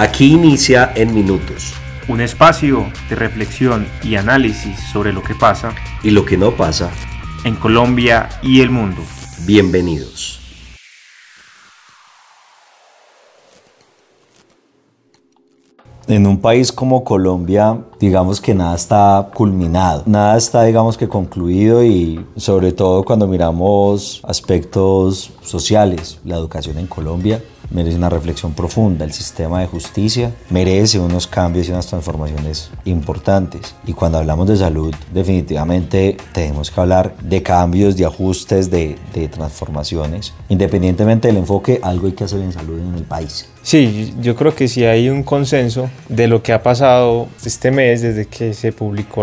Aquí inicia en minutos. Un espacio de reflexión y análisis sobre lo que pasa y lo que no pasa en Colombia y el mundo. Bienvenidos. En un país como Colombia, digamos que nada está culminado, nada está, digamos que concluido y sobre todo cuando miramos aspectos sociales, la educación en Colombia merece una reflexión profunda. El sistema de justicia merece unos cambios y unas transformaciones importantes. Y cuando hablamos de salud, definitivamente tenemos que hablar de cambios, de ajustes, de, transformaciones. Independientemente del enfoque, algo hay que hacer en salud en el país. Sí, yo creo que sí hay un consenso de lo que ha pasado este mes desde que se publicó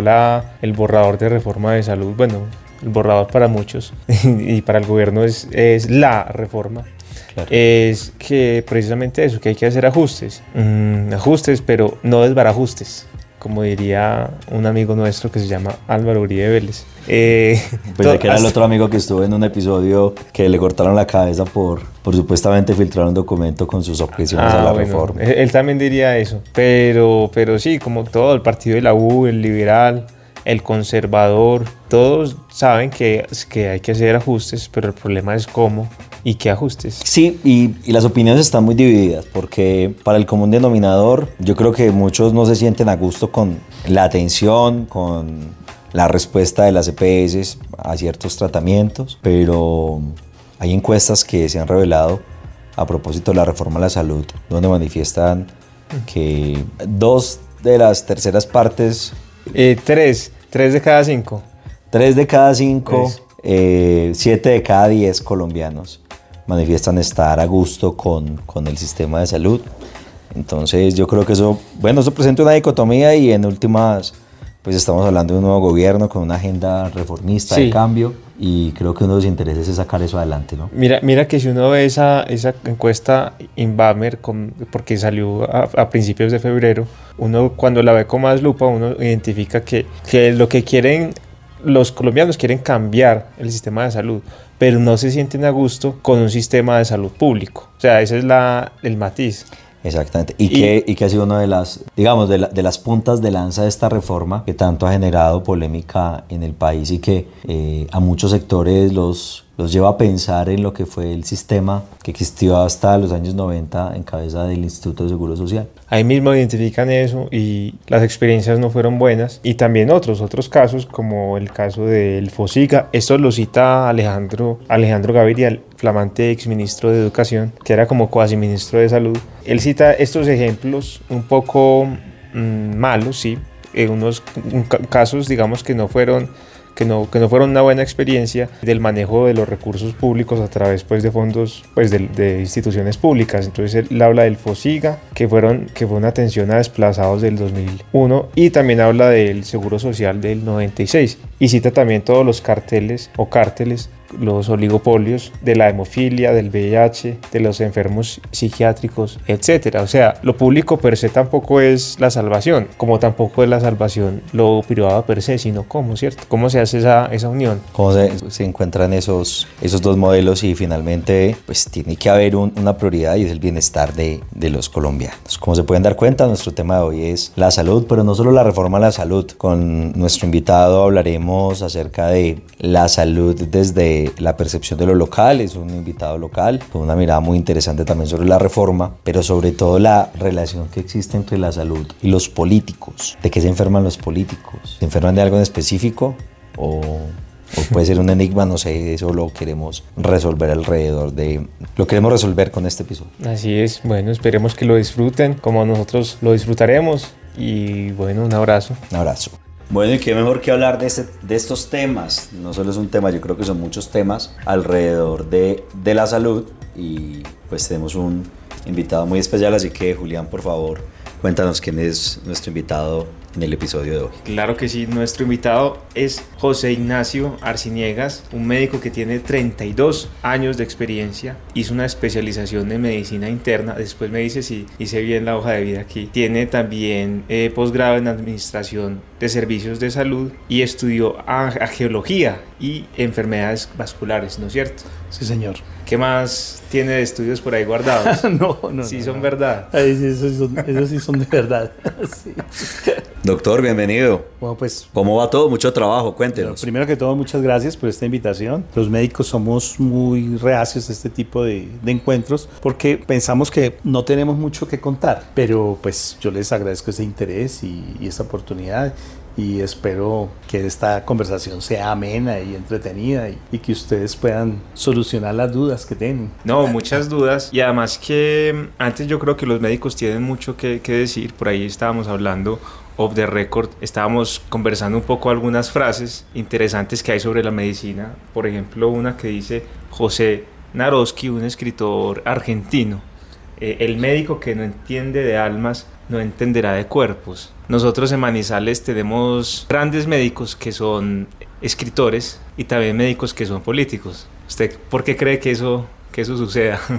el borrador de reforma de salud. Bueno, el borrador para muchos y para el gobierno es la reforma es que precisamente eso, que hay que hacer ajustes, mm, ajustes, pero no desbarajustes, como diría un amigo nuestro que se llama Álvaro Uribe Vélez. Eh, Pensé que era el otro amigo que estuvo en un episodio que le cortaron la cabeza por, por supuestamente filtrar un documento con sus objeciones a la ah, reforma. Él, él, también diría eso, pero, pero sí, como todo, el partido de la U, el liberal, el conservador, todos saben que, que hay que hacer ajustes, pero el problema es cómo y qué ajustes. Sí, y, y, las opiniones están muy divididas, porque para el común denominador yo creo que muchos no se sienten a gusto con la atención, con la respuesta de las EPS a ciertos tratamientos, pero hay encuestas que se han revelado a propósito de la reforma a la salud, donde manifiestan que dos de las terceras partes... Eh, tres Tres de cada cinco. Tres de cada cinco, eh, siete de cada diez colombianos manifiestan estar a gusto con, con, el sistema de salud. Entonces yo creo que eso, bueno, eso presenta una dicotomía y en últimas, pues estamos hablando de un nuevo gobierno con una agenda reformista de cambio y creo que uno de los intereses es sacar eso adelante, ¿no? Mira, mira que si uno ve esa, esa encuesta Inbamer, con, porque salió a, principios de febrero, uno cuando la ve con más lupa, uno identifica que, que lo que quieren los colombianos quieren cambiar el sistema de salud, pero no se sienten a gusto con un sistema de salud público. O sea, ese es la, el matiz. Exactamente. Y, que, y que ha sido una de las, digamos, de, de, las puntas de lanza de esta reforma que tanto ha generado polémica en el país y que eh, a muchos sectores los, los lleva a pensar en lo que fue el sistema que existió hasta los años 90 en cabeza del Instituto de Seguro Social. Ahí mismo identifican eso y las experiencias no fueron buenas. Y también otros, otros casos como el caso del FOSIGA. Esto lo cita Alejandro, Alejandro Gaviria, flamante exministro de Educación, que era como cuasi ministro de Salud. Él cita estos ejemplos un poco mmm, malos, sí, en unos casos digamos que no fueron que no, que no fueron una buena experiencia del manejo de los recursos públicos a través pues, de fondos pues, de, de instituciones públicas. Entonces él habla del FOSIGA, que, fueron, que fue una atención a desplazados del 2001, y también habla del Seguro Social del 96. Y cita también todos los carteles o cárteles los oligopolios de la hemofilia, del VIH, de los enfermos psiquiátricos, etc. O sea, lo público per se tampoco es la salvación, como tampoco es la salvación lo privado per se, sino cómo, ¿cierto? ¿Cómo se hace esa, esa unión? ¿Cómo se, se, encuentran esos, esos dos modelos y finalmente pues tiene que haber un, una prioridad y es el bienestar de, de los colombianos. Como se pueden dar cuenta, nuestro tema de hoy es la salud, pero no solo la reforma a la salud. Con nuestro invitado hablaremos acerca de la salud desde la percepción de lo local, es un invitado local, con una mirada muy interesante también sobre la reforma, pero sobre todo la relación que existe entre la salud y los políticos. ¿De qué se enferman los políticos? ¿Se enferman de algo en específico? ¿O o puede ser un enigma, no sé, eso lo queremos resolver alrededor de... Lo queremos resolver con este episodio. Así es, bueno, esperemos que lo disfruten como nosotros lo disfrutaremos y bueno, un abrazo. Un abrazo. Bueno, y qué mejor que hablar de, este, de estos temas. No solo es un tema, yo creo que son muchos temas alrededor de, de la salud. Y pues tenemos un invitado muy especial, así que Julián, por favor, cuéntanos quién es nuestro invitado en el episodio de hoy. Claro que sí, nuestro invitado es José Ignacio Arciniegas, un médico que tiene 32 años de experiencia, hizo una especialización en medicina interna, después me dice si hice bien la hoja de vida aquí, tiene también eh, posgrado en administración de Servicios de Salud y estudió a, a geología y enfermedades vasculares, ¿no es cierto? Sí, señor. ¿Qué más tiene de estudios por ahí guardados? no, no. Sí, no, son no. verdad. Ay, sí, esos, son, esos sí son de verdad. Sí. Doctor, bienvenido. Bueno, pues ¿Cómo va todo? Mucho trabajo, cuéntenos. primero que todo, muchas gracias por esta invitación. Los médicos somos muy reacios a este tipo de, de encuentros porque pensamos que no tenemos mucho que contar, pero pues yo les agradezco ese interés y, y esta oportunidad y espero que esta conversación sea amena y entretenida y, y que ustedes puedan solucionar las dudas que tienen. No, muchas dudas. Y además que mm, antes yo creo que los médicos tienen mucho que, que decir. Por ahí estábamos hablando off the record. Estábamos conversando un poco algunas frases interesantes que hay sobre la medicina. Por ejemplo, una que dice José Naroski, un escritor argentino. eh, el médico que no entiende de almas no entenderá de cuerpos. Nosotros en Manizales tenemos grandes médicos que son escritores y también médicos que son políticos. ¿Usted por qué cree que eso, que eso suceda?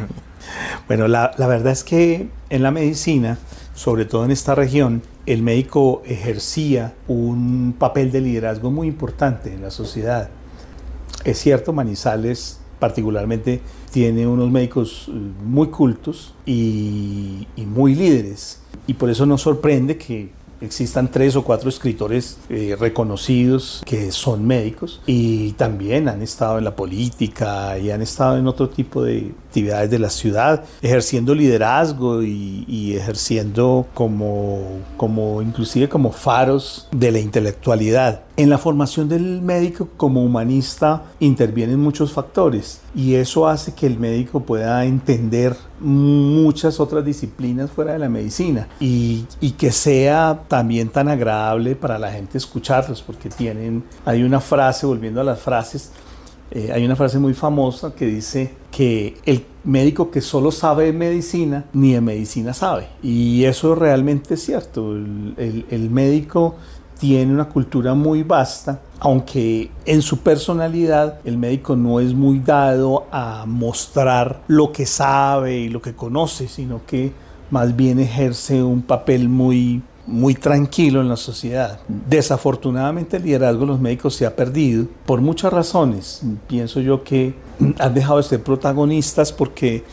Bueno, la, la verdad es que en la medicina, sobre todo en esta región, el médico ejercía un papel de liderazgo muy importante en la sociedad. Es cierto, Manizales particularmente tiene unos médicos eh, muy cultos y, y muy líderes. Y por eso nos sorprende que existan tres o cuatro escritores eh, reconocidos que son médicos y también han estado en la política y han estado en otro tipo de actividades de la ciudad, ejerciendo liderazgo y, y ejerciendo como, como inclusive como faros de la intelectualidad. En la formación del médico como humanista intervienen muchos factores y eso hace que el médico pueda entender muchas otras disciplinas fuera de la medicina y, y, que sea también tan agradable para la gente escucharlos porque tienen, hay una frase, volviendo a las frases, eh, hay una frase muy famosa que dice que el médico que solo sabe de medicina, ni de medicina sabe. Y eso realmente es cierto. El, el, el médico tiene una cultura muy vasta, aunque en su personalidad el médico no es muy dado a mostrar lo que sabe y lo que conoce, sino que más bien ejerce un papel muy muy tranquilo en la sociedad. Desafortunadamente el liderazgo de los médicos se ha perdido por muchas razones. Pienso yo que han dejado de ser protagonistas porque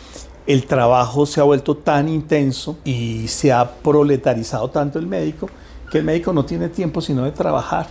el trabajo se ha vuelto tan intenso y se ha proletarizado tanto el médico que el médico no tiene tiempo sino de trabajar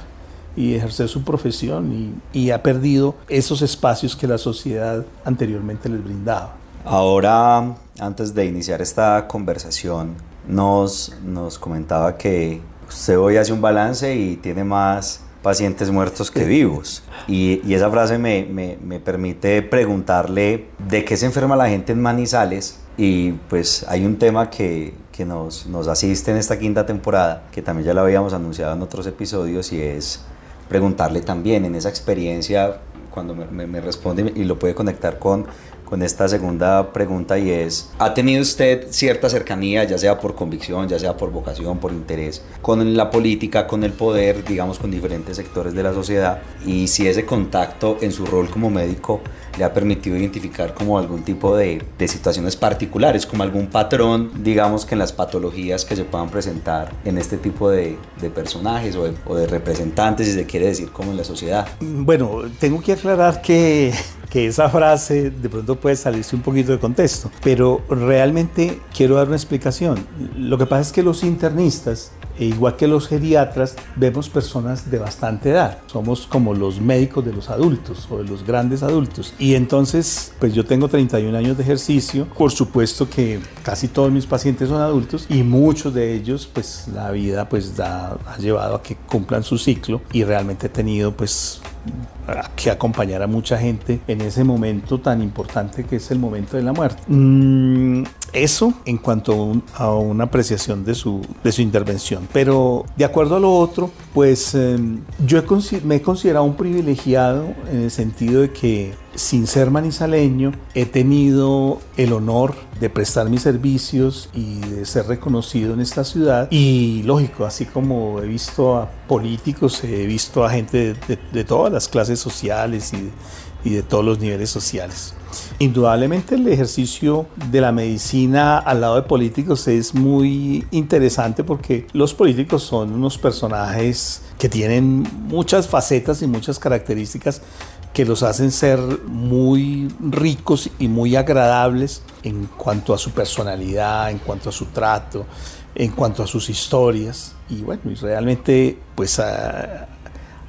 y ejercer su profesión y, y ha perdido esos espacios que la sociedad anteriormente les brindaba. Ahora, antes de iniciar esta conversación, nos, nos comentaba que usted hoy hace un balance y tiene más pacientes muertos que vivos. Y, y esa frase me, me, me, permite preguntarle de qué se enferma la gente en Manizales. Y pues hay un tema que, que nos, nos asiste en esta quinta temporada, que también ya lo habíamos anunciado en otros episodios, y es preguntarle también en esa experiencia, cuando me, responde y lo puede conectar con con esta segunda pregunta y es, ¿ha tenido usted cierta cercanía, ya sea por convicción, ya sea por vocación, por interés, con la política, con el poder, digamos, con diferentes sectores de la sociedad? Y si ese contacto en su rol como médico le ha permitido identificar como algún tipo de, de situaciones particulares, como algún patrón, digamos, que en las patologías que se puedan presentar en este tipo de, de personajes o de, o de representantes, si se quiere decir, como en la sociedad. Bueno, tengo que aclarar que que esa frase de pronto puede salirse un poquito de contexto, pero realmente quiero dar una explicación. Lo que pasa es que los internistas, e igual que los geriatras, vemos personas de bastante edad. Somos como los médicos de los adultos o de los grandes adultos. Y entonces, pues yo tengo 31 años de ejercicio. Por supuesto que casi todos mis pacientes son adultos y muchos de ellos, pues la vida pues da, ha llevado a que cumplan su ciclo y realmente he tenido pues que acompañar a mucha gente en ese momento tan importante que es el momento de la muerte. Mm, eso en cuanto a, un, a, una apreciación de su, de su intervención. Pero de acuerdo a lo otro, pues eh, yo he, me he considerado un privilegiado en el sentido de que sin ser manizaleño, he tenido el honor de prestar mis servicios y de ser reconocido en esta ciudad. Y lógico, así como he visto a políticos, he visto a gente de, todas las clases sociales y de todos los niveles sociales. Indudablemente el ejercicio de la medicina al lado de políticos es muy interesante porque los políticos son unos personajes que tienen muchas facetas y muchas características que los hacen ser muy ricos y muy agradables en cuanto a su personalidad, en cuanto a su trato, en cuanto a sus historias. Y bueno, realmente pues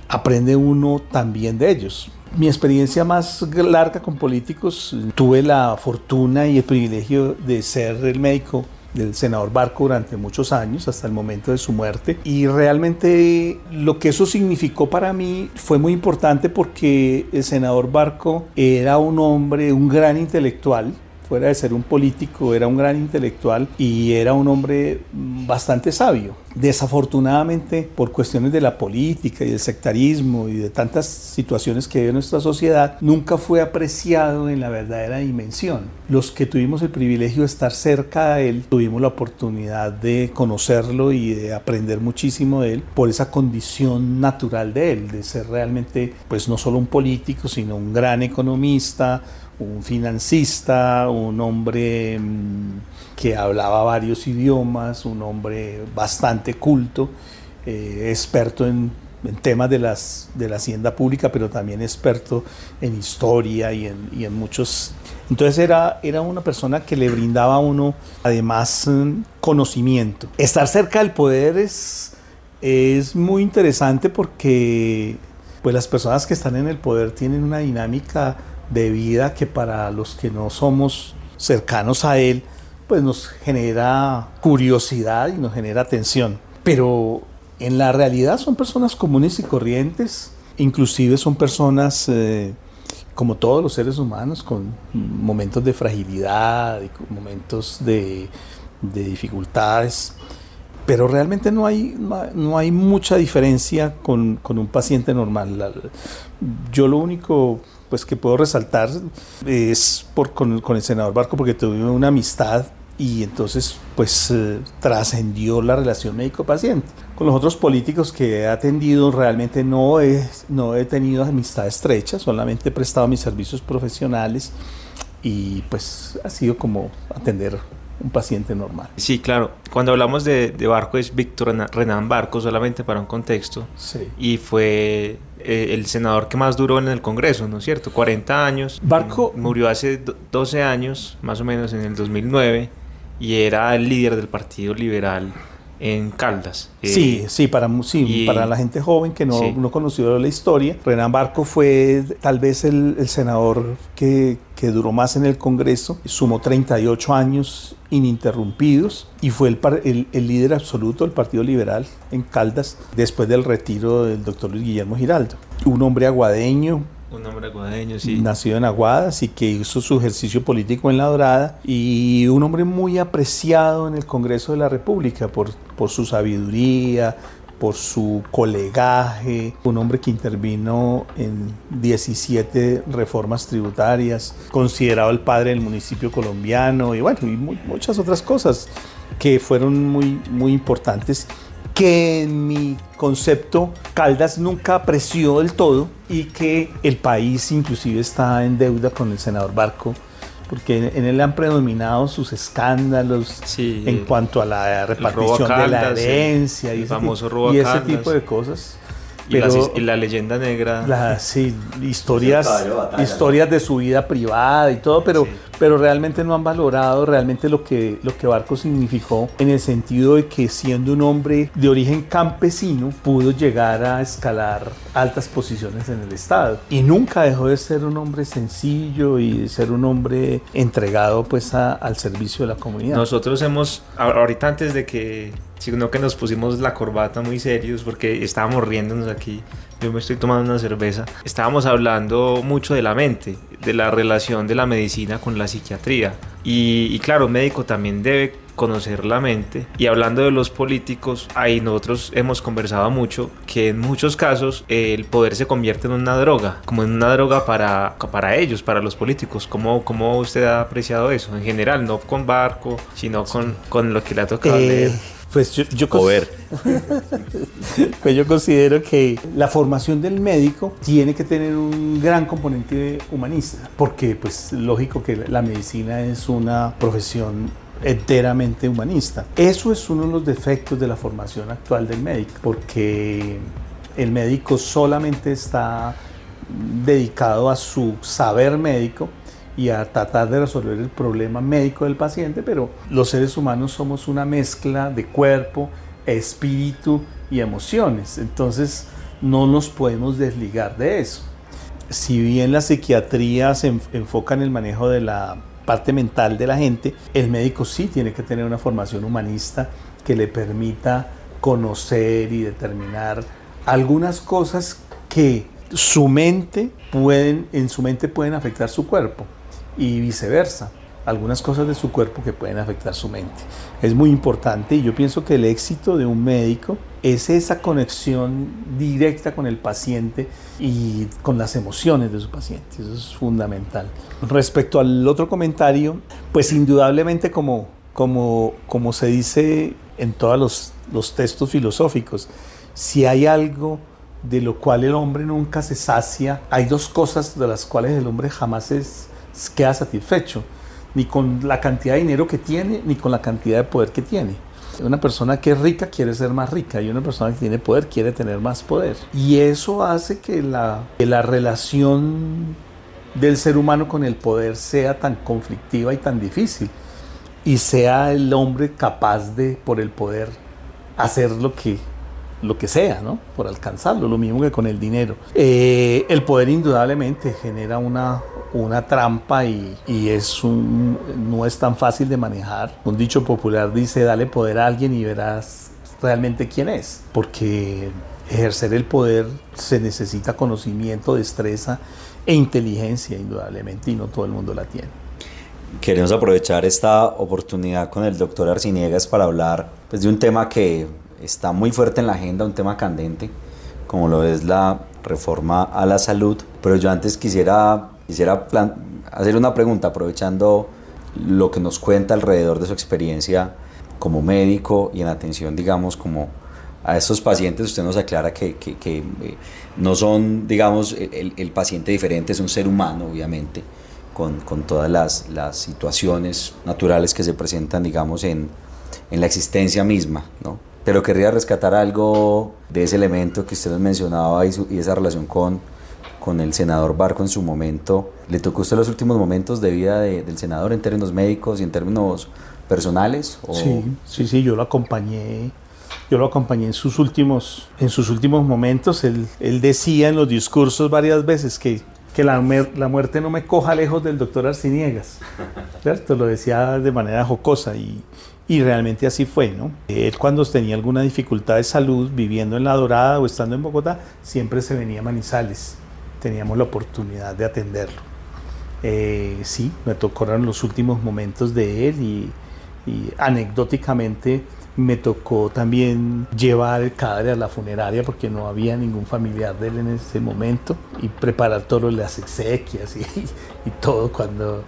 aprende uno también de ellos. Mi experiencia más larga con políticos, tuve la fortuna y el privilegio de ser el médico del senador Barco durante muchos años, hasta el momento de su muerte. Y realmente lo que eso significó para mí fue muy importante porque el senador Barco era un hombre, un gran intelectual, fuera de ser un político, era un gran intelectual y era un hombre bastante sabio. Desafortunadamente, por cuestiones de la política y del sectarismo y de tantas situaciones que vive nuestra sociedad, nunca fue apreciado en la verdadera dimensión. Los que tuvimos el privilegio de estar cerca de él, tuvimos la oportunidad de conocerlo y de aprender muchísimo de él por esa condición natural de él, de ser realmente, pues no solo un político, sino un gran economista, un financista, un hombre mm, que hablaba varios idiomas, un hombre bastante culto, eh, experto en, temas de, las, de la hacienda pública, pero también experto en historia y en, muchos... Entonces era, era una persona que le brindaba a uno además mm, conocimiento. Estar cerca del poder es, es muy interesante porque pues las personas que están en el poder tienen una dinámica de vida que para los que no somos cercanos a él, pues nos genera curiosidad y nos genera atención. Pero en la realidad son personas comunes y corrientes, inclusive son personas eh, como todos los seres humanos, con momentos de fragilidad y momentos de, dificultades. Pero realmente no hay, no hay mucha diferencia con, con un paciente normal. Yo lo único pues que puedo resaltar es por, con, el senador Barco porque tuve una amistad y entonces pues eh, trascendió la relación médico-paciente. Con los otros políticos que he atendido realmente no he, no he tenido amistad estrecha, solamente he prestado mis servicios profesionales y pues ha sido como atender un paciente normal. Sí, claro. Cuando hablamos de, Barco es Víctor Renan Barco, solamente para un contexto. Sí. Y fue eh, el senador que más duró en el Congreso, ¿no es cierto? 40 años. Barco murió hace 12 años, más o menos en el 2009, y era el líder del Partido Liberal en Caldas. sí, eh, sí, para, para la gente joven que no, no, conoció la historia, Renan Barco fue tal vez el, senador que, que, duró más en el Congreso, sumó 38 años ininterrumpidos y fue el, el, líder absoluto del Partido Liberal en Caldas después del retiro del doctor Luis Guillermo Giraldo. Un hombre aguadeño, un hombre aguadeño, sí. Nacido en Aguadas y que hizo su ejercicio político en La Dorada y un hombre muy apreciado en el Congreso de la República por, por su sabiduría, por su colegaje, un hombre que intervino en 17 reformas tributarias, considerado el padre del municipio colombiano y bueno, y muchas otras cosas que fueron muy, muy importantes que en mi concepto Caldas nunca apreció del todo y que el país inclusive está en deuda con el senador Barco porque en él han predominado sus escándalos en cuanto a la repartición de la herencia y, y ese tipo de cosas. Y, la, leyenda negra. sí, historias, historias de su vida privada y todo, pero, pero realmente no han valorado realmente lo que, lo que Barco significó en el sentido de que siendo un hombre de origen campesino pudo llegar a escalar altas posiciones en el Estado. Y nunca dejó de ser un hombre sencillo y de ser un hombre entregado pues al servicio de la comunidad. Nosotros hemos, ahorita antes de que sino que nos pusimos la corbata muy serios porque estábamos riéndonos aquí. Yo me estoy tomando una cerveza. Estábamos hablando mucho de la mente, de la relación de la medicina con la psiquiatría. Y, claro, un médico también debe conocer la mente. Y hablando de los políticos, ahí nosotros hemos conversado mucho que en muchos casos el poder se convierte en una droga, como en una droga para, para ellos, para los políticos. ¿Cómo, ¿Cómo usted ha apreciado eso? En general, no con Barco, sino con, con lo que le ha tocado eh, leer. Pues yo, yo pues yo considero que la formación del médico tiene que tener un gran componente humanista, porque pues lógico que la medicina es una profesión enteramente humanista. Eso es uno de los defectos de la formación actual del médico, porque el médico solamente está dedicado a su saber médico y a tratar de resolver el problema médico del paciente, pero los seres humanos somos una mezcla de cuerpo, espíritu y emociones, entonces no nos podemos desligar de eso. Si bien la psiquiatría se enfoca en el manejo de la parte mental de la gente, el médico sí tiene que tener una formación humanista que le permita conocer y determinar algunas cosas que su mente pueden, en su mente pueden afectar su cuerpo y viceversa. Algunas cosas de su cuerpo que pueden afectar su mente. Es muy importante y yo pienso que el éxito de un médico es esa conexión directa con el paciente y con las emociones de su paciente. Eso es fundamental. Respecto al otro comentario, pues indudablemente como, como, como se dice en todos los, los textos filosóficos, si hay algo de lo cual el hombre nunca se sacia, hay dos cosas de las cuales el hombre jamás es, queda satisfecho, ni con la cantidad de dinero que tiene, ni con la cantidad de poder que tiene. Una persona que es rica quiere ser más rica y una persona que tiene poder quiere tener más poder. Y eso hace que la, que la relación del ser humano con el poder sea tan conflictiva y tan difícil. Y sea el hombre capaz de, por el poder, hacer lo que lo que sea, ¿no? Por alcanzarlo, lo mismo que con el dinero. Eh, el poder indudablemente genera una, una trampa y, y, es un, no es tan fácil de manejar. Un dicho popular dice, dale poder a alguien y verás realmente quién es, porque ejercer el poder se necesita conocimiento, destreza e inteligencia indudablemente y no todo el mundo la tiene. Queremos aprovechar esta oportunidad con el doctor Arciniegas para hablar pues, de un tema que está muy fuerte en la agenda, un tema candente, como lo es la reforma a la salud. Pero yo antes quisiera, quisiera hacer una pregunta, aprovechando lo que nos cuenta alrededor de su experiencia como médico y en atención, digamos, como a estos pacientes, usted nos aclara que, que, que eh, no son, digamos, el, el, paciente diferente, es un ser humano, obviamente, con, con todas las, las, situaciones naturales que se presentan, digamos, en, en la existencia misma, ¿no? pero querría rescatar algo de ese elemento que usted nos mencionaba y, su, y esa relación con, con el senador Barco en su momento. ¿Le tocó usted los últimos momentos de vida de, del senador en términos médicos y en términos personales? O? Sí, sí, sí, yo lo acompañé. Yo lo acompañé en sus últimos, en sus últimos momentos. Él, él decía en los discursos varias veces que, que la, la, muerte no me coja lejos del doctor Arciniegas. ¿Cierto? Lo decía de manera jocosa y, y realmente así fue, ¿no? Él cuando tenía alguna dificultad de salud, viviendo en La Dorada o estando en Bogotá, siempre se venía a Manizales. Teníamos la oportunidad de atenderlo. Eh, sí, me tocaron los últimos momentos de él y, y, anecdóticamente me tocó también llevar el cadáver a la funeraria porque no había ningún familiar de él en ese momento y preparar todas las exequias y, y todo cuando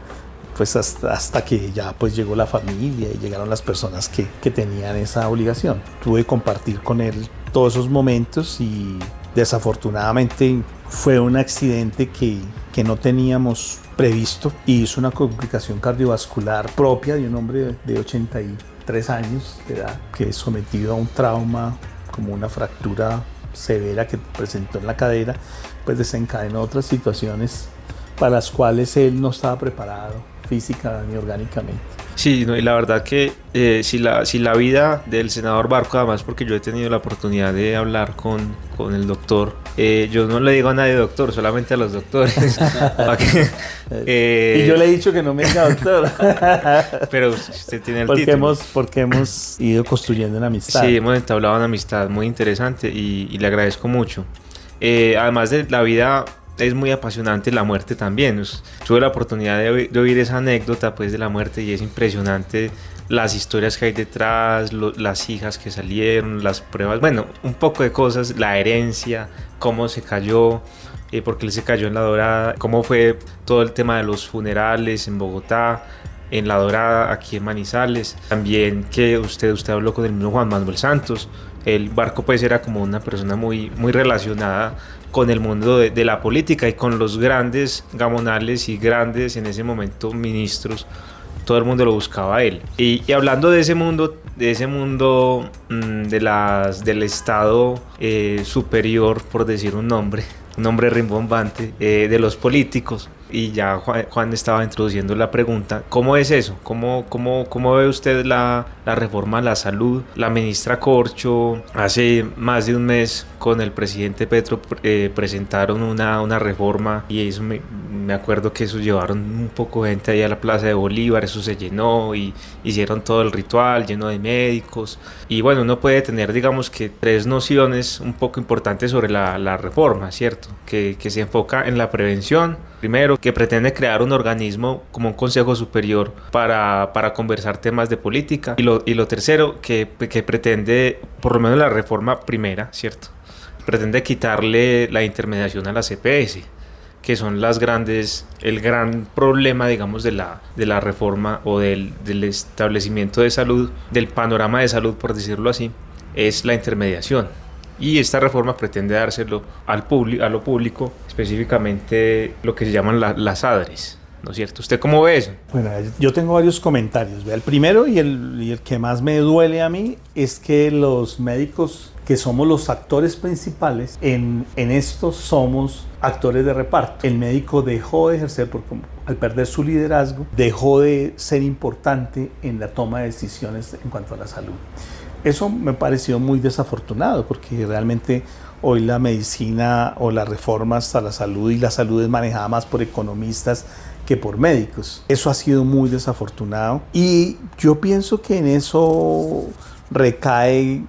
pues hasta, hasta, que ya pues llegó la familia y llegaron las personas que, que, tenían esa obligación. Tuve que compartir con él todos esos momentos y desafortunadamente fue un accidente que, que no teníamos previsto y hizo una complicación cardiovascular propia de un hombre de 83 años de edad que sometido a un trauma como una fractura severa que presentó en la cadera, pues desencadenó otras situaciones para las cuales él no estaba preparado física ni orgánicamente. Sí, no, y la verdad que eh, si, la, si la vida del senador Barco, además porque yo he tenido la oportunidad de hablar con, con el doctor, eh, yo no le digo a nadie doctor, solamente a los doctores. que, eh, y yo le he dicho que no me diga doctor. pero usted tiene el porque título. Hemos, porque hemos ido construyendo una amistad. Sí, hemos entablado una amistad muy interesante y, y le agradezco mucho. además de la vida es muy apasionante la muerte también. Tuve la oportunidad de de oír, esa anécdota pues de la muerte y es impresionante las historias que hay detrás, las hijas que salieron, las pruebas, bueno, un poco de cosas, la herencia, cómo se cayó, eh, porque él se cayó en la dorada, cómo fue todo el tema de los funerales en Bogotá. en La Dorada, aquí en Manizales. También que usted, usted habló con el mismo Juan Manuel Santos. El Barco pues era como una persona muy, muy relacionada con el mundo de, la política y con los grandes gamonales y grandes en ese momento ministros todo el mundo lo buscaba a él. Y, hablando de ese mundo, de ese mundo mmm, de las, del Estado eh, superior, por decir un nombre, un nombre rimbombante, eh, de los políticos, y ya Juan, estaba introduciendo la pregunta, ¿cómo es eso? ¿Cómo, cómo, cómo ve usted la, la, reforma a la salud? La ministra Corcho hace más de un mes con el presidente Petro eh, presentaron una, una reforma y eso me, me, acuerdo que eso llevaron un poco gente ahí a la Plaza de Bolívar, eso se llenó y hicieron todo el ritual lleno de médicos y bueno, uno puede tener digamos que tres nociones un poco importantes sobre la, la reforma, ¿cierto? Que, que se enfoca en la prevención, Primero, que pretende crear un organismo como un consejo superior para, para conversar temas de política. Y lo, y lo tercero, que, que, pretende, por lo menos la reforma primera, ¿cierto? Pretende quitarle la intermediación a la CPS, que son las grandes, el gran problema, digamos, de la, de la reforma o del, del establecimiento de salud, del panorama de salud, por decirlo así, es la intermediación y esta reforma pretende dárselo al a lo público, específicamente lo que se llaman la, las ADRES. ¿No es cierto? ¿Usted cómo ve eso? Bueno, yo tengo varios comentarios. El primero y el, que más me duele a mí es que los médicos que somos los actores principales, en, en esto somos actores de reparto. El médico dejó de ejercer, por, al perder su liderazgo, dejó de ser importante en la toma de decisiones en cuanto a la salud. Eso me pareció muy desafortunado porque realmente hoy la medicina o las reformas a la salud y la salud es manejada más por economistas que por médicos. Eso ha sido muy desafortunado y yo pienso que en eso recae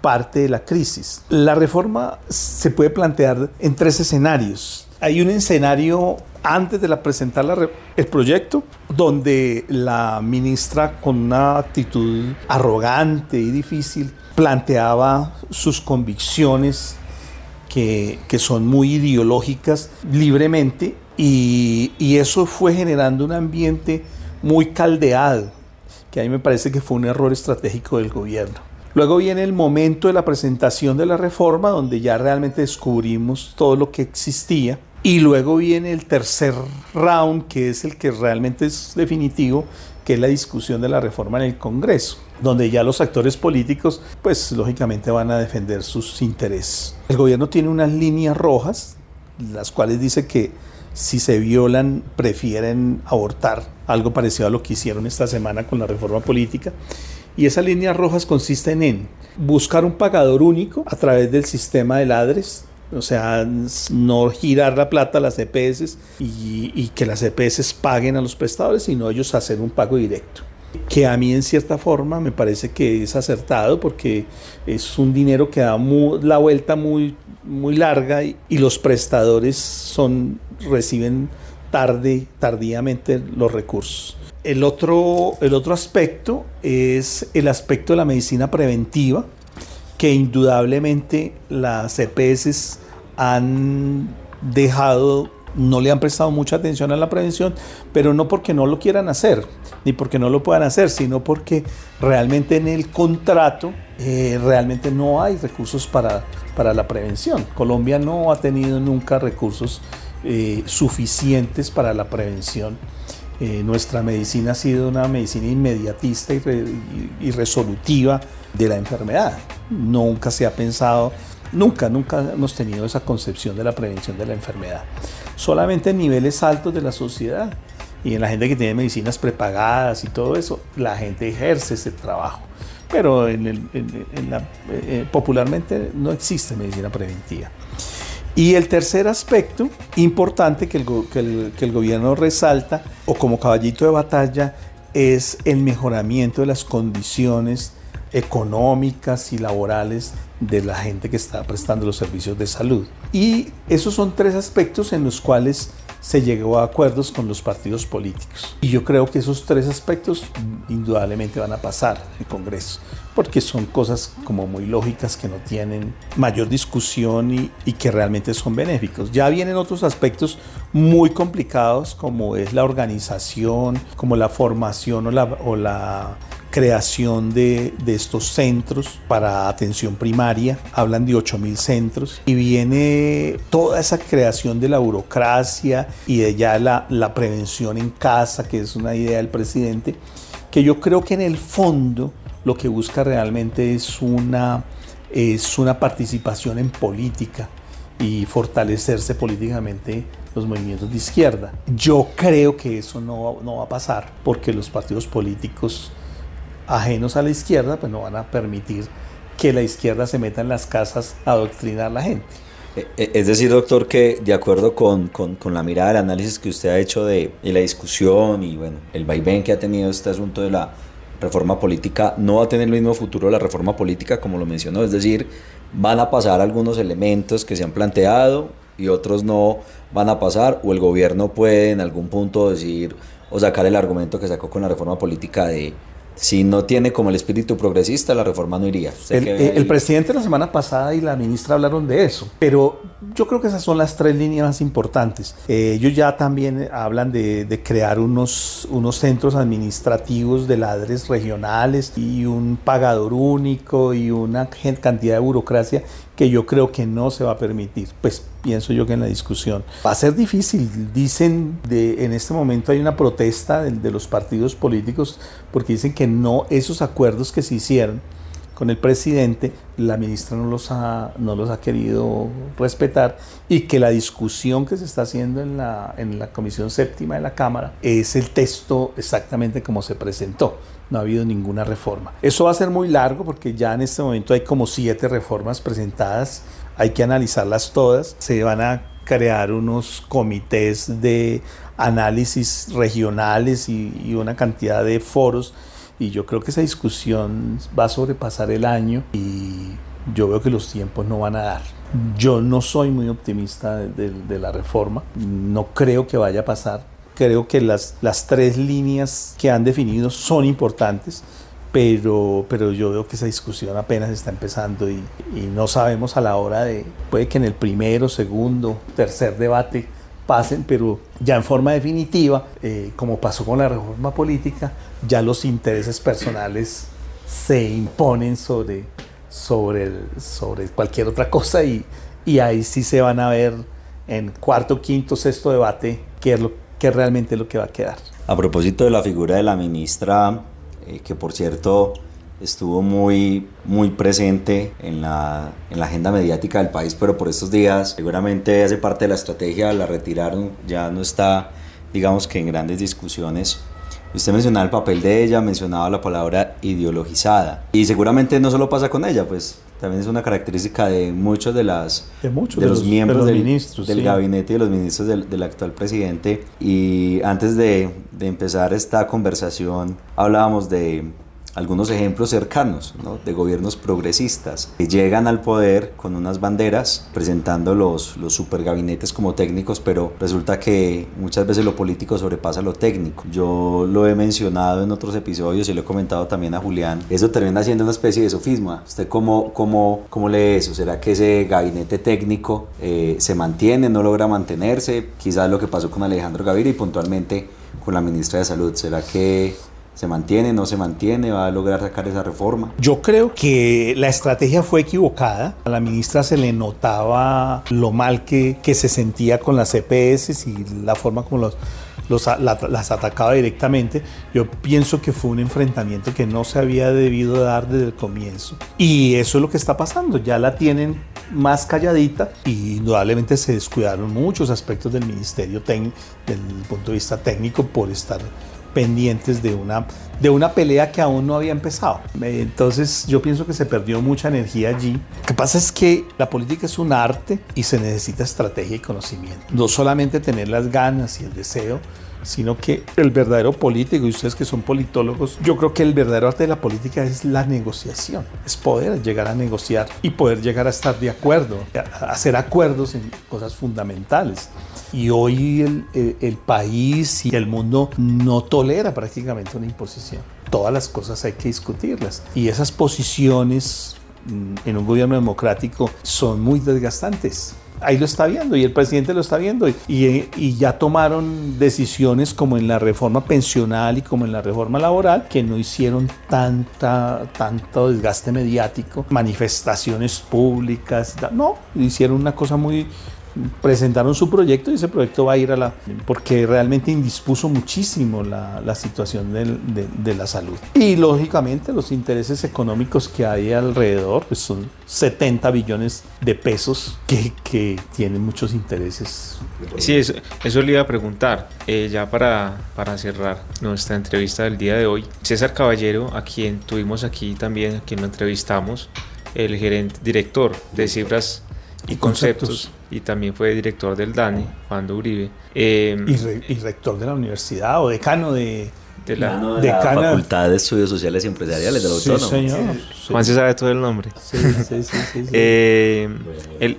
parte de la crisis. La reforma se puede plantear en tres escenarios. Hay un escenario antes de la presentar la, el proyecto, donde la ministra con una actitud arrogante y difícil planteaba sus convicciones que, que son muy ideológicas libremente y, y, eso fue generando un ambiente muy caldeado, que a mí me parece que fue un error estratégico del gobierno. Luego viene el momento de la presentación de la reforma, donde ya realmente descubrimos todo lo que existía y luego viene el tercer round, que es el que realmente es definitivo, que es la discusión de la reforma en el Congreso, donde ya los actores políticos, pues lógicamente van a defender sus intereses. El gobierno tiene unas líneas rojas, las cuales dice que si se violan prefieren abortar, algo parecido a lo que hicieron esta semana con la reforma política. Y esas líneas rojas consisten en buscar un pagador único a través del sistema del ADRES, o sea, no girar la plata a las EPS y, y, que las EPS paguen a los prestadores, sino ellos hacer un pago directo. Que a mí en cierta forma me parece que es acertado porque es un dinero que da la vuelta muy, muy larga y, y los prestadores son, reciben tarde, tardíamente los recursos. El otro, el otro aspecto es el aspecto de la medicina preventiva, que indudablemente las EPS han dejado, no le han prestado mucha atención a la prevención, pero no porque no lo quieran hacer, ni porque no lo puedan hacer, sino porque realmente en el contrato eh, realmente no hay recursos para, para la prevención. Colombia no ha tenido nunca recursos eh, suficientes para la prevención. Eh, nuestra medicina ha sido una medicina inmediatista y, re, y, resolutiva de la enfermedad. Nunca se ha pensado, nunca, nunca hemos tenido esa concepción de la prevención de la enfermedad. Solamente en niveles altos de la sociedad y en la gente que tiene medicinas prepagadas y todo eso, la gente ejerce ese trabajo. Pero en el, en, en la, eh, popularmente no existe medicina preventiva. Y el tercer aspecto importante que el, que, el, que el, gobierno resalta, o como caballito de batalla, es el mejoramiento de las condiciones económicas y laborales de la gente que está prestando los servicios de salud. Y esos son tres aspectos en los cuales se llegó a acuerdos con los partidos políticos. Y yo creo que esos tres aspectos indudablemente van a pasar en Congreso, porque son cosas como muy lógicas que no tienen mayor discusión y, que realmente son benéficos. Ya vienen otros aspectos muy complicados como es la organización, como la formación o la creación de, de, estos centros para atención primaria, hablan de 8.000 centros, y viene toda esa creación de la burocracia y de ya la, la prevención en casa, que es una idea del presidente, que yo creo que en el fondo lo que busca realmente es una, es una participación en política y fortalecerse políticamente los movimientos de izquierda. Yo creo que eso no, no va a pasar porque los partidos políticos ajenos a la izquierda, pues no van a permitir que la izquierda se meta en las casas a adoctrinar a la gente. Es decir, doctor, que de acuerdo con, con, con la mirada, el análisis que usted ha hecho de, de, la discusión y bueno, el vaivén que ha tenido este asunto de la reforma política, no va a tener el mismo futuro la reforma política como lo mencionó. Es decir, van a pasar algunos elementos que se han planteado y otros no van a pasar, o el gobierno puede en algún punto decir o sacar el argumento que sacó con la reforma política de si no tiene como el espíritu progresista, la reforma no iría. El, el, presidente la semana pasada y la ministra hablaron de eso, pero yo creo que esas son las tres líneas más importantes. Eh, ellos ya también hablan de, de, crear unos, unos centros administrativos de ladres regionales y un pagador único y una cantidad de burocracia que yo creo que no se va a permitir. Pues pienso yo que en la discusión va a ser difícil. Dicen de en este momento hay una protesta de, de los partidos políticos porque dicen que no esos acuerdos que se hicieron con el presidente, la ministra no los, ha, no los ha querido respetar y que la discusión que se está haciendo en la, en la Comisión Séptima de la Cámara es el texto exactamente como se presentó. No ha habido ninguna reforma. Eso va a ser muy largo porque ya en este momento hay como siete reformas presentadas. Hay que analizarlas todas. Se van a crear unos comités de análisis regionales y, y una cantidad de foros y yo creo que esa discusión va a sobrepasar el año y yo veo que los tiempos no van a dar. Yo no soy muy optimista de, de, de la reforma, no creo que vaya a pasar. Creo que las, las tres líneas que han definido son importantes, pero, pero yo veo que esa discusión apenas está empezando y, y no sabemos a la hora de, puede que en el primero, segundo, tercer debate pasen, pero ya en forma definitiva, eh, como pasó con la reforma política, ya los intereses personales se imponen sobre, sobre, sobre cualquier otra cosa y, y ahí sí se van a ver en cuarto, quinto, sexto debate qué es lo que realmente lo que va a quedar. A propósito de la figura de la ministra, eh, que por cierto estuvo muy, muy presente en la, en la agenda mediática del país, pero por estos días seguramente hace parte de la estrategia, la retiraron, ya no está, digamos que en grandes discusiones. Usted mencionaba el papel de ella, mencionaba la palabra ideologizada. Y seguramente no solo pasa con ella, pues también es una característica de muchos de, las, de, muchos de, de los, los, miembros de los del, ministros, del sí. gabinete y de los ministros del, del, actual presidente. Y antes de, de empezar esta conversación, hablábamos de algunos ejemplos cercanos ¿no? de gobiernos progresistas que llegan al poder con unas banderas presentando los, los supergabinetes como técnicos, pero resulta que muchas veces lo político sobrepasa lo técnico. Yo lo he mencionado en otros episodios y lo he comentado también a Julián. Eso termina siendo una especie de sofisma. ¿Usted cómo, cómo, cómo lee eso? ¿Será que ese gabinete técnico eh, se mantiene, no logra mantenerse? Quizás lo que pasó con Alejandro Gaviria y puntualmente con la ministra de Salud. ¿Será que ¿Se mantiene, no se mantiene? ¿Va a lograr sacar esa reforma? Yo creo que la estrategia fue equivocada. A la ministra se le notaba lo mal que, que se sentía con las EPS y la forma como los, los, la, las atacaba directamente. Yo pienso que fue un enfrentamiento que no se había debido dar desde el comienzo. Y eso es lo que está pasando. Ya la tienen más calladita y indudablemente se descuidaron muchos aspectos del ministerio del punto de vista técnico por estar pendientes de una, de una pelea que aún no había empezado. Entonces yo pienso que se perdió mucha energía allí. Lo que pasa es que la política es un arte y se necesita estrategia y conocimiento. No solamente tener las ganas y el deseo, sino que el verdadero político, y ustedes que son politólogos, yo creo que el verdadero arte de la política es la negociación, es poder llegar a negociar y poder llegar a estar de acuerdo, hacer acuerdos en cosas fundamentales. Y hoy el, el, el país y el mundo no tolera prácticamente una imposición. Todas las cosas hay que discutirlas. Y esas posiciones mm, en un gobierno democrático son muy desgastantes ahí lo está viendo y el presidente lo está viendo. Y, y, ya tomaron decisiones como en la reforma pensional y como en la reforma laboral que no hicieron tanta, tanto desgaste mediático, manifestaciones públicas, no, hicieron una cosa muy presentaron su proyecto y ese proyecto va a ir a la... porque realmente indispuso muchísimo la, situación de, la salud. Y lógicamente los intereses económicos que hay alrededor pues son 70 billones de pesos que, que tienen muchos intereses. Sí, eso, eso le iba a preguntar, eh, ya para, para cerrar nuestra entrevista del día de hoy. César Caballero, a quien tuvimos aquí también, a quien lo entrevistamos, el gerente, director de cifras y conceptos. conceptos. y también fue director del DANE, Juan Uribe. Eh, y, re, y, rector de la universidad o decano de, de la, no, de la Facultad de Estudios Sociales y Empresariales del sí, Autónomo. Señor. Sí. Juan se sabe todo el nombre. Sí, sí, sí. sí eh, él,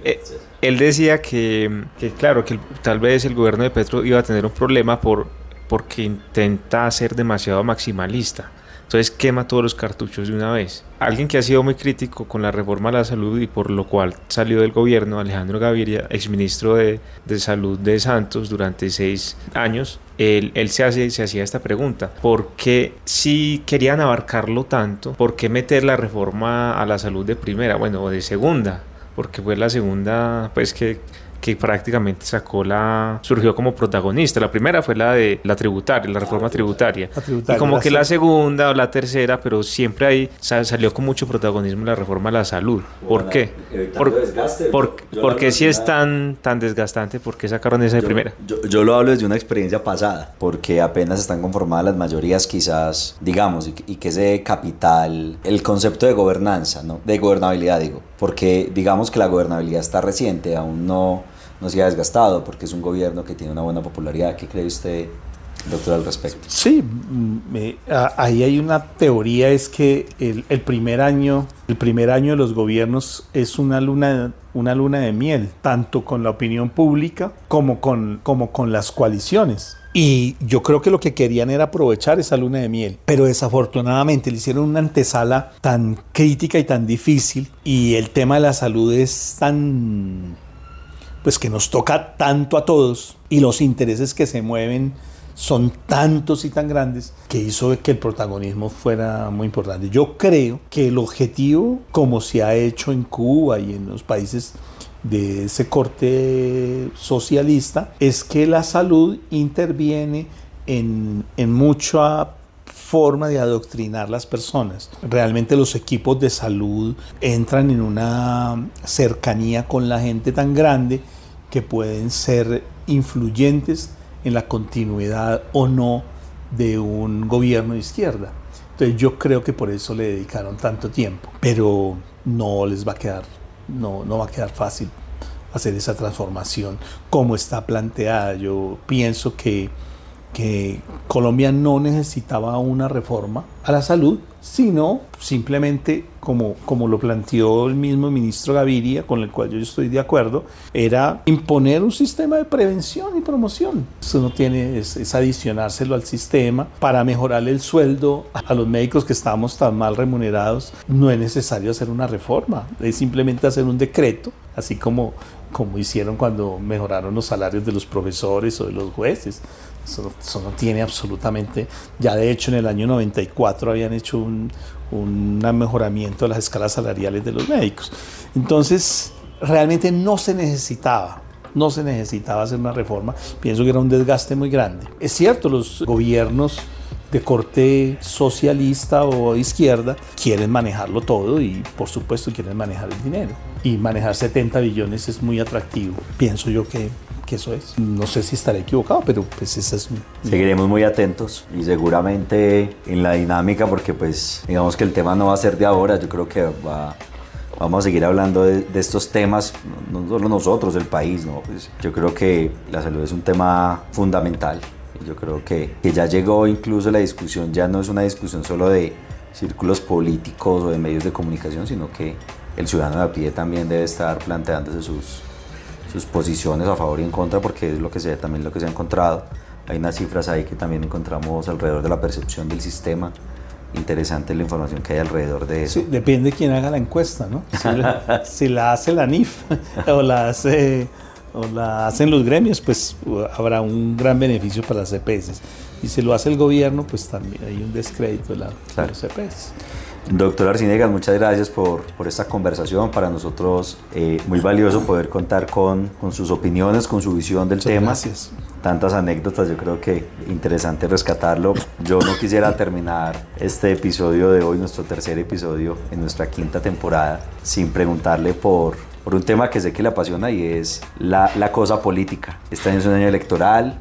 él, decía que, que claro, que tal vez el gobierno de Petro iba a tener un problema por, porque intenta ser demasiado maximalista. Entonces quema todos los cartuchos de una vez. Alguien que ha sido muy crítico con la reforma a la salud y por lo cual salió del gobierno, Alejandro Gaviria, exministro de, de Salud de Santos durante seis años, él, él se, hace, se, hacía esta pregunta, ¿por qué si querían abarcarlo tanto, por qué meter la reforma a la salud de primera, bueno, o de segunda? Porque fue la segunda, pues que que prácticamente sacó la surgió como protagonista. La primera fue la de la tributaria, la reforma tributaria. La tributaria y como la que la segunda o la tercera, pero siempre ahí salió con mucho protagonismo la reforma a la salud. ¿Por Bueno, qué? Por, desgaste, por, yo porque si es tan, tan desgastante, ¿por qué sacaron esa de Yo- primera? Yo, yo lo hablo desde una experiencia pasada, porque apenas están conformadas las mayorías quizás, digamos, y, y que ese capital, el concepto de gobernanza, ¿no? De gobernabilidad, digo, porque digamos que la gobernabilidad está reciente, aún no, no se ha desgastado, porque es un gobierno que tiene una buena popularidad. ¿Qué cree usted, doctor, al respecto? Sí, mm, me- a- ahí hay una teoría, es que el, el primer año, el primer año de los gobiernos es una luna, una luna de miel, tanto con la opinión pública como con, como con las coaliciones. Y yo creo que lo que querían era aprovechar esa luna de miel. Pero desafortunadamente le hicieron una antesala tan crítica y tan difícil. Y el tema de la salud es tan pues que nos toca tanto a todos y los intereses que se mueven son tantos y tan grandes que hizo que el protagonismo fuera muy importante. Yo creo que el objetivo, como se ha hecho en Cuba y en los países de ese corte socialista, es que la salud interviene en, en mucha forma de adoctrinar las personas. Realmente los equipos de salud entran en una cercanía con la gente tan grande que pueden ser influyentes en la continuidad o no de un gobierno de izquierda. Entonces yo creo que por eso le dedicaron tanto tiempo, pero no les va a quedar, no, no va a quedar fácil hacer esa transformación como está planteada. Yo pienso que que Colombia no necesitaba una reforma a la salud, sino simplemente, como, como lo planteó el mismo ministro Gaviria, con el cual yo estoy de acuerdo, era imponer un sistema de prevención y promoción. Eso no tiene, es, es adicionárselo al sistema para mejorarle el sueldo a los médicos que estamos tan mal remunerados. No es necesario hacer una reforma, es simplemente hacer un decreto, así como como hicieron cuando mejoraron los salarios de los profesores o de los jueces. Eso, eso, no tiene absolutamente, ya de hecho en el año 94 habían hecho un, un mejoramiento de las escalas salariales de los médicos. Entonces, realmente no se necesitaba, no se necesitaba hacer una reforma. Pienso que era un desgaste muy grande. Es cierto, los gobiernos de corte socialista o izquierda quieren manejarlo todo y por supuesto quieren manejar el dinero. Y manejar 70 billones es muy atractivo. Pienso yo que, que eso es. No sé si estaré equivocado, pero pues esa es. Seguiremos muy atentos y seguramente en la dinámica porque pues digamos que el tema no va a ser de ahora, yo creo que va, vamos a seguir hablando de, de, estos temas, no solo nosotros, el país, ¿no? Pues yo creo que la salud es un tema fundamental. Yo creo que, que, ya llegó incluso la discusión, ya no es una discusión solo de círculos políticos o de medios de comunicación, sino que el ciudadano de a pie también debe estar planteándose sus, sus posiciones a favor y en contra, porque es lo que se, también lo que se ha encontrado. Hay unas cifras ahí que también encontramos alrededor de la percepción del sistema. Interesante la información que hay alrededor de eso. Sí, depende de quién haga la encuesta, ¿no? Si la, si la hace la NIF o la hace o la hacen los gremios, pues habrá un gran beneficio para las EPS. Y si lo hace el gobierno, pues también hay un descrédito de, la, Claro. de los EPS. Doctor Arciniegas, muchas gracias por, por esta conversación. Para nosotros eh, muy valioso poder contar con, con sus opiniones, con su visión del Muchas tema. gracias. Tantas anécdotas, yo creo que interesante rescatarlo. Yo no quisiera terminar este episodio de hoy, nuestro tercer episodio en nuestra quinta temporada, sin preguntarle por, por un tema que sé que le apasiona y es la, la cosa política. Este año es un año electoral,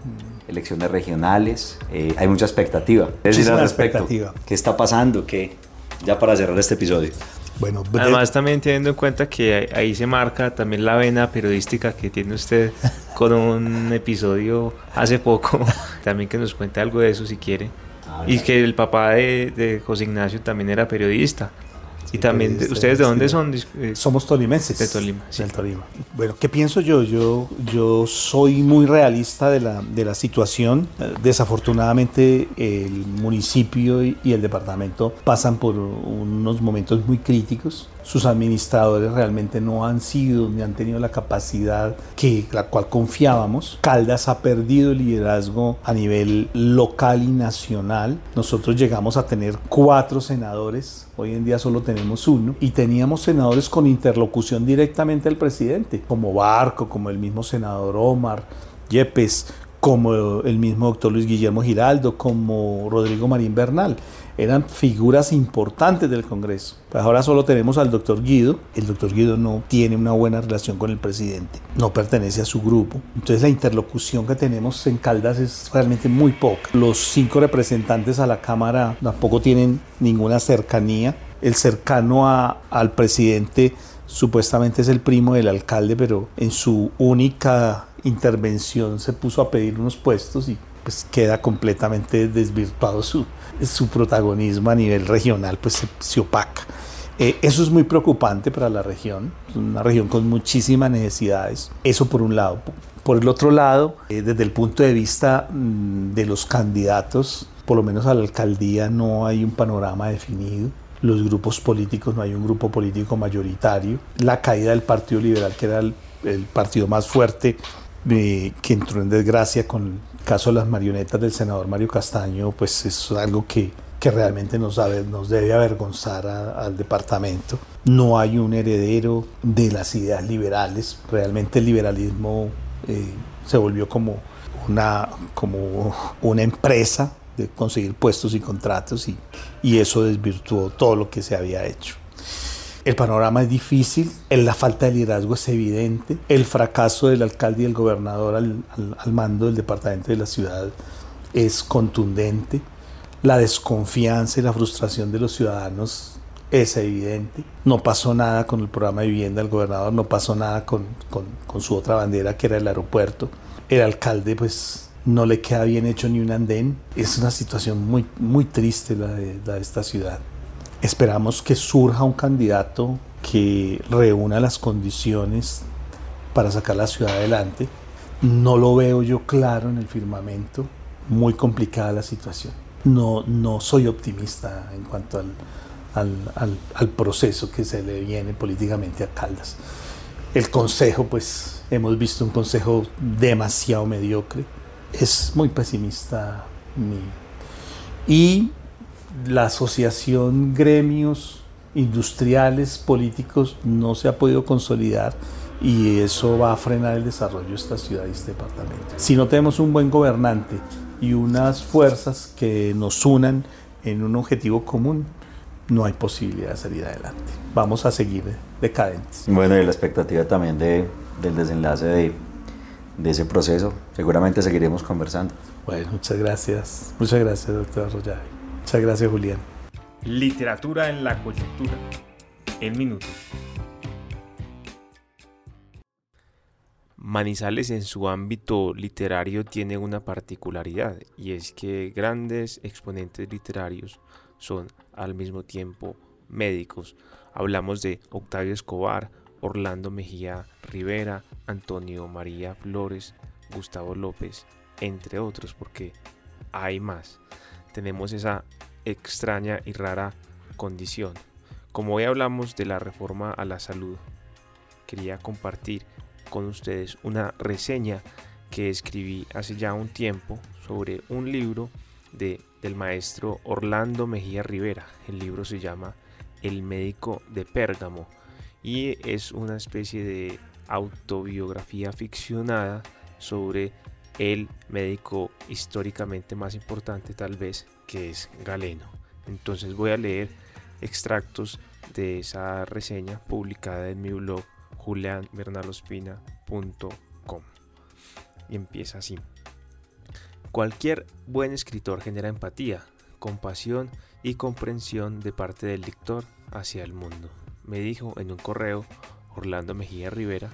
elecciones regionales, eh, hay mucha expectativa. Es decir, al respecto. ¿qué está pasando? ¿Qué? Ya para cerrar este episodio. Bueno, de- Además también teniendo en cuenta que ahí- se marca también la vena periodística que tiene usted con un episodio hace poco, también que nos cuente algo de eso si quiere. Y que el papá de, de José Ignacio también era periodista. Y también, de- periodista, ¿ustedes de dónde son? eh, Somos tolimenses. De Tolima, sí. Del Tolima. Bueno, ¿qué pienso yo? Yo, yo soy muy realista de la, de la situación. Desafortunadamente, el municipio y el departamento pasan por unos momentos muy críticos. Sus administradores realmente no han sido ni han tenido la capacidad que la cual confiábamos. Caldas ha perdido el liderazgo a nivel local y nacional. Nosotros llegamos a tener cuatro senadores Hoy en día solo tenemos uno y teníamos senadores con interlocución directamente al presidente, como Barco, como el mismo senador Omar Yepes, como el mismo doctor Luis Guillermo Giraldo, como Rodrigo Marín Bernal. Eran figuras importantes del Congreso. Pues ahora solo tenemos al doctor Guido. El doctor Guido no tiene una buena relación con el presidente, no pertenece a su grupo. Entonces la interlocución que tenemos en Caldas es realmente muy poca. Los cinco representantes a la Cámara tampoco tienen ninguna cercanía. El cercano a- al presidente supuestamente es el primo del alcalde, pero en su única intervención se puso a pedir unos puestos y pues queda completamente desvirtuado su, su protagonismo a nivel regional, pues se, se opaca. Eh, eso es muy preocupante para la región, una región con muchísimas necesidades. Eso por un lado. Por el otro lado, eh, desde el punto de vista mm, de los candidatos, por lo menos a la alcaldía no hay un panorama definido. Los grupos políticos, no hay un grupo político mayoritario. La caída del Partido Liberal, que era el, el partido más fuerte, que entró en desgracia con el caso de las marionetas del senador Mario Castaño, pues es algo que, que realmente nos, debe avergonzar al departamento. No hay un heredero de las ideas liberales. Realmente el liberalismo eh, se volvió como una, como una empresa de conseguir puestos y contratos y, y eso desvirtuó todo lo que se había hecho. El panorama es difícil, la falta de liderazgo es evidente, el fracaso del alcalde y el gobernador al, mando del departamento de la ciudad es contundente, la desconfianza y la frustración de los ciudadanos es evidente. No pasó nada con el programa de vivienda del gobernador, no pasó nada con, con- su otra bandera que era el aeropuerto. El alcalde pues no le queda bien hecho ni un andén. Es una situación muy, muy triste la de esta ciudad. Esperamos que surja un candidato que reúna las condiciones para sacar la ciudad adelante. No lo veo yo claro en el firmamento. Muy complicada la situación. No, no soy optimista en cuanto al, al, al- al proceso que se le viene políticamente a Caldas. El consejo, pues hemos visto un consejo demasiado mediocre. Es muy pesimista mi, y la asociación gremios industriales, políticos, no se ha podido consolidar y eso va a frenar el desarrollo de esta ciudad y este departamento. Si no tenemos un buen gobernante y unas fuerzas que nos unan en un objetivo común, no hay posibilidad de salir adelante. Vamos a seguir decadentes. Bueno, y la expectativa también de, del desenlace de, de ese proceso. Seguramente seguiremos conversando. Bueno, muchas gracias. Muchas gracias, doctor Arroyave. Muchas gracias, Julián. Literatura en la coyuntura. En minutos. Manizales en su ámbito literario tiene una particularidad y es que grandes exponentes literarios son al mismo tiempo médicos. Hablamos de Octavio Escobar, Orlando Mejía Rivera, Antonio María Flores, Gustavo López, entre otros, porque hay más. Tenemos esa extraña y rara condición. Como hoy hablamos de la reforma a la salud, quería compartir con ustedes una reseña que escribí hace ya un tiempo sobre un libro de, del maestro Orlando Mejía Rivera. El libro se llama El médico de Pérgamo y es una especie de autobiografía ficcionada sobre el médico históricamente más importante tal vez que es Galeno. Entonces voy a leer extractos de esa reseña publicada en mi blog julianbernalospina.com y empieza así. Cualquier buen escritor genera empatía, compasión y comprensión de parte del lector hacia el mundo, me dijo en un correo Orlando Mejía Rivera,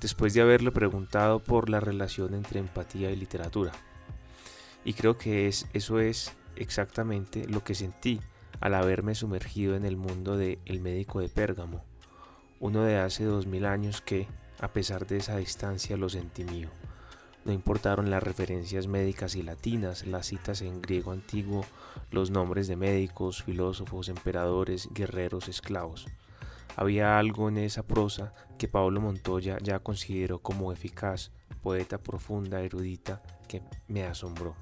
después de haberle preguntado por la relación entre empatía y literatura. Y creo que es, eso es exactamente lo que sentí al haberme sumergido en el mundo de El médico de Pérgamo, uno de hace dos mil años que, a pesar de esa distancia, lo sentí mío. No importaron las referencias médicas y latinas, las citas en griego antiguo, los nombres de médicos, filósofos, emperadores, guerreros, esclavos. Había algo en esa prosa que Pablo Montoya ya consideró como eficaz, poeta profunda, erudita, que me asombró.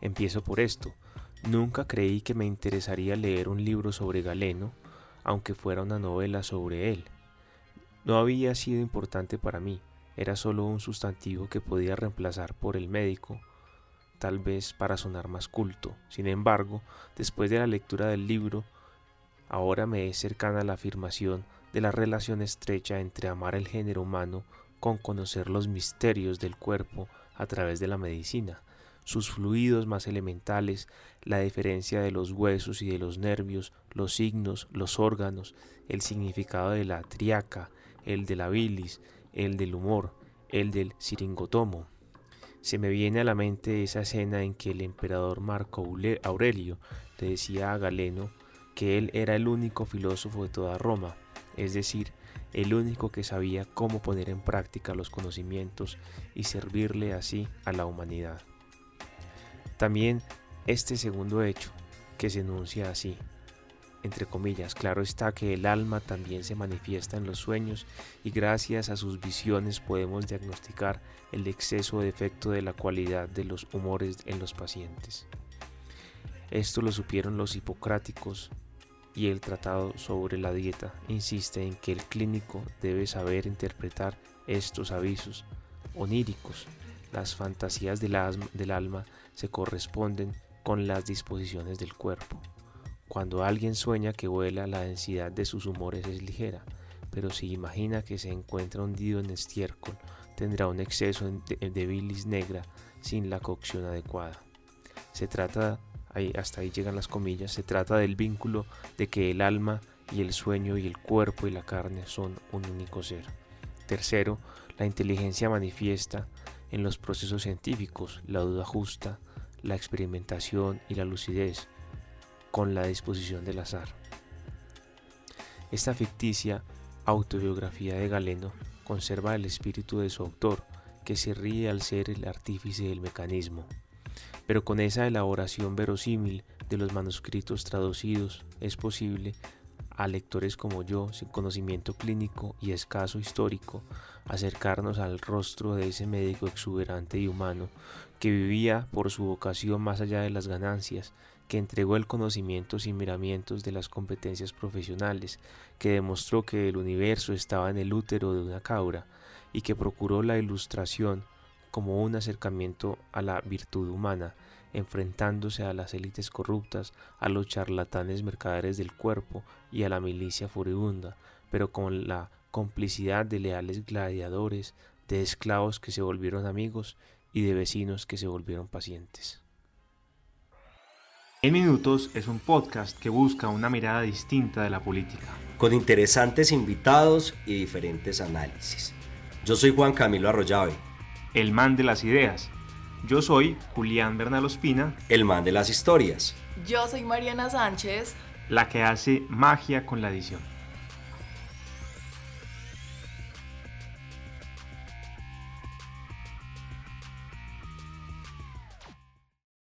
Empiezo por esto. Nunca creí que me interesaría leer un libro sobre Galeno, aunque fuera una novela sobre él. No había sido importante para mí, era solo un sustantivo que podía reemplazar por el médico, tal vez para sonar más culto. Sin embargo, después de la lectura del libro, ahora me es cercana la afirmación de la relación estrecha entre amar el género humano con conocer los misterios del cuerpo a través de la medicina, sus fluidos más elementales, la diferencia de los huesos y de los nervios, los signos, los órganos, el significado de la triaca, el de la bilis, el del humor, el del siringotomo. Se me viene a la mente esa escena en que el emperador Marco Aurelio le decía a Galeno que él era el único filósofo de toda Roma, es decir, el único que sabía cómo poner en práctica los conocimientos y servirle así a la humanidad. También este segundo hecho, que se enuncia así, entre comillas, claro está que el alma también se manifiesta en los sueños y gracias a sus visiones podemos diagnosticar el exceso o defecto de la cualidad de los humores en los pacientes. Esto lo supieron los hipocráticos y el tratado sobre la dieta insiste en que el clínico debe saber interpretar estos avisos oníricos. Las fantasías del, alma se corresponden con las disposiciones del cuerpo. Cuando alguien sueña que vuela, la densidad de sus humores es ligera, pero si imagina que se encuentra hundido en estiércol, tendrá un exceso de bilis negra sin la cocción adecuada. Se trata hasta ahí llegan las comillas, se trata del vínculo de que el alma y el sueño y el cuerpo y la carne son un único ser. Tercero, la inteligencia manifiesta en los procesos científicos, la duda justa, la experimentación y la lucidez, con la disposición del azar. Esta ficticia autobiografía de Galeno conserva el espíritu de su autor, que se ríe al ser el artífice del mecanismo, pero con esa elaboración verosímil de los manuscritos traducidos es posible a lectores como yo, sin conocimiento clínico y escaso histórico, acercarnos al rostro de ese médico exuberante y humano que vivía por su vocación más allá de las ganancias, que entregó el conocimiento sin miramientos de las competencias profesionales, que demostró que el universo estaba en el útero de una cabra y que procuró la ilustración como un acercamiento a la virtud humana, enfrentándose a las élites corruptas, a los charlatanes mercaderes del cuerpo y a la milicia furibunda, pero con la complicidad de leales gladiadores, de esclavos que se volvieron amigos y de vecinos que se volvieron pacientes. En Minutos es un podcast que busca una mirada distinta de la política. Con interesantes invitados y diferentes análisis. Yo soy Juan Camilo Arroyave el man de las ideas. Yo soy Julián Bernal Ospina, el man de las historias. Yo soy Mariana Sánchez, la que hace magia con la edición.